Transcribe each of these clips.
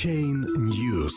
Chain News.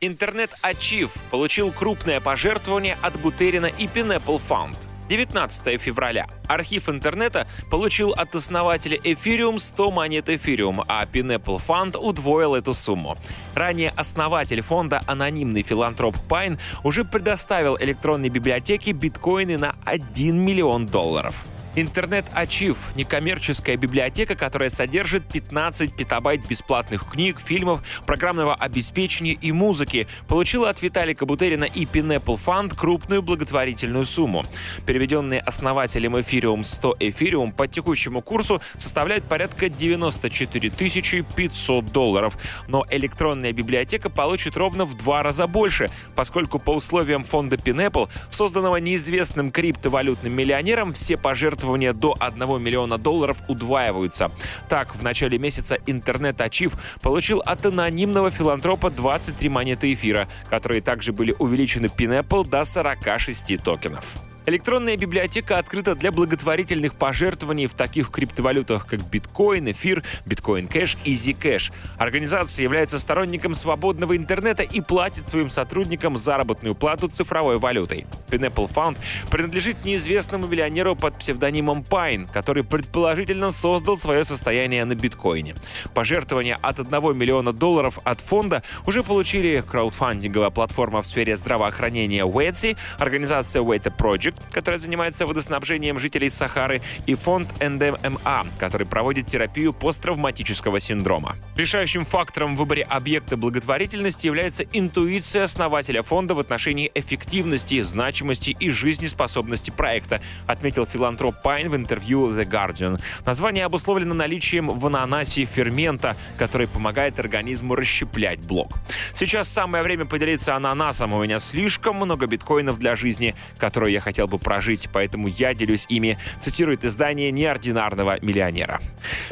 Интернет Ачив получил крупное пожертвование от Бутерина и Pineapple Fund. 19 февраля. Архив интернета получил от основателя Ethereum 100 монет Ethereum, а Pineapple Fund удвоил эту сумму. Ранее основатель фонда, анонимный филантроп Пайн, уже предоставил электронной библиотеке биткоины на 1 миллион долларов. Интернет Ачив — некоммерческая библиотека, которая содержит 15 петабайт бесплатных книг, фильмов, программного обеспечения и музыки, получила от Виталика Бутерина и Pineapple Fund крупную благотворительную сумму. Переведенные основателем Ethereum 100 Ethereum по текущему курсу составляют порядка 94 500 долларов. Но электронная библиотека получит ровно в два раза больше, поскольку по условиям фонда Pineapple, созданного неизвестным криптовалютным миллионером, все пожертвования пожертвования до 1 миллиона долларов удваиваются. Так, в начале месяца интернет Ачив получил от анонимного филантропа 23 монеты эфира, которые также были увеличены Pineapple до 46 токенов. Электронная библиотека открыта для благотворительных пожертвований в таких криптовалютах, как биткоин, эфир, биткоин кэш и Zcash. Организация является сторонником свободного интернета и платит своим сотрудникам заработную плату цифровой валютой. Pineapple Fund принадлежит неизвестному миллионеру под псевдонимом Pine, который предположительно создал свое состояние на биткоине. Пожертвования от 1 миллиона долларов от фонда уже получили краудфандинговая платформа в сфере здравоохранения Wetsy, организация Weta Project, которая занимается водоснабжением жителей Сахары, и фонд НДМА, который проводит терапию посттравматического синдрома. Решающим фактором в выборе объекта благотворительности является интуиция основателя фонда в отношении эффективности, значимости и жизнеспособности проекта, отметил филантроп Пайн в интервью The Guardian. Название обусловлено наличием в ананасе фермента, который помогает организму расщеплять блок. Сейчас самое время поделиться ананасом. У меня слишком много биткоинов для жизни, которую я хотел хотел бы прожить, поэтому я делюсь ими, цитирует издание неординарного миллионера.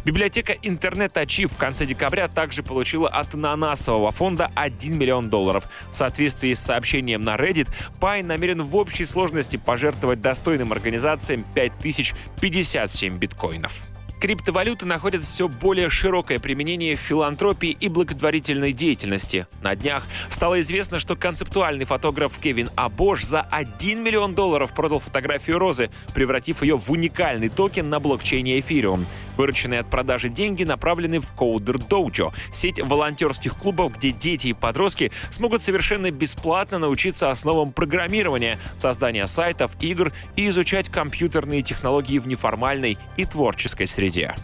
Библиотека интернет Ачив в конце декабря также получила от ананасового фонда 1 миллион долларов. В соответствии с сообщением на Reddit, Пай намерен в общей сложности пожертвовать достойным организациям 5057 биткоинов. Криптовалюты находят все более широкое применение в филантропии и благотворительной деятельности. На днях стало известно, что концептуальный фотограф Кевин Абош за 1 миллион долларов продал фотографию розы, превратив ее в уникальный токен на блокчейне Ethereum. Вырученные от продажи деньги направлены в Coder Dojo, сеть волонтерских клубов, где дети и подростки смогут совершенно бесплатно научиться основам программирования, создания сайтов, игр и изучать компьютерные технологии в неформальной и творческой среде.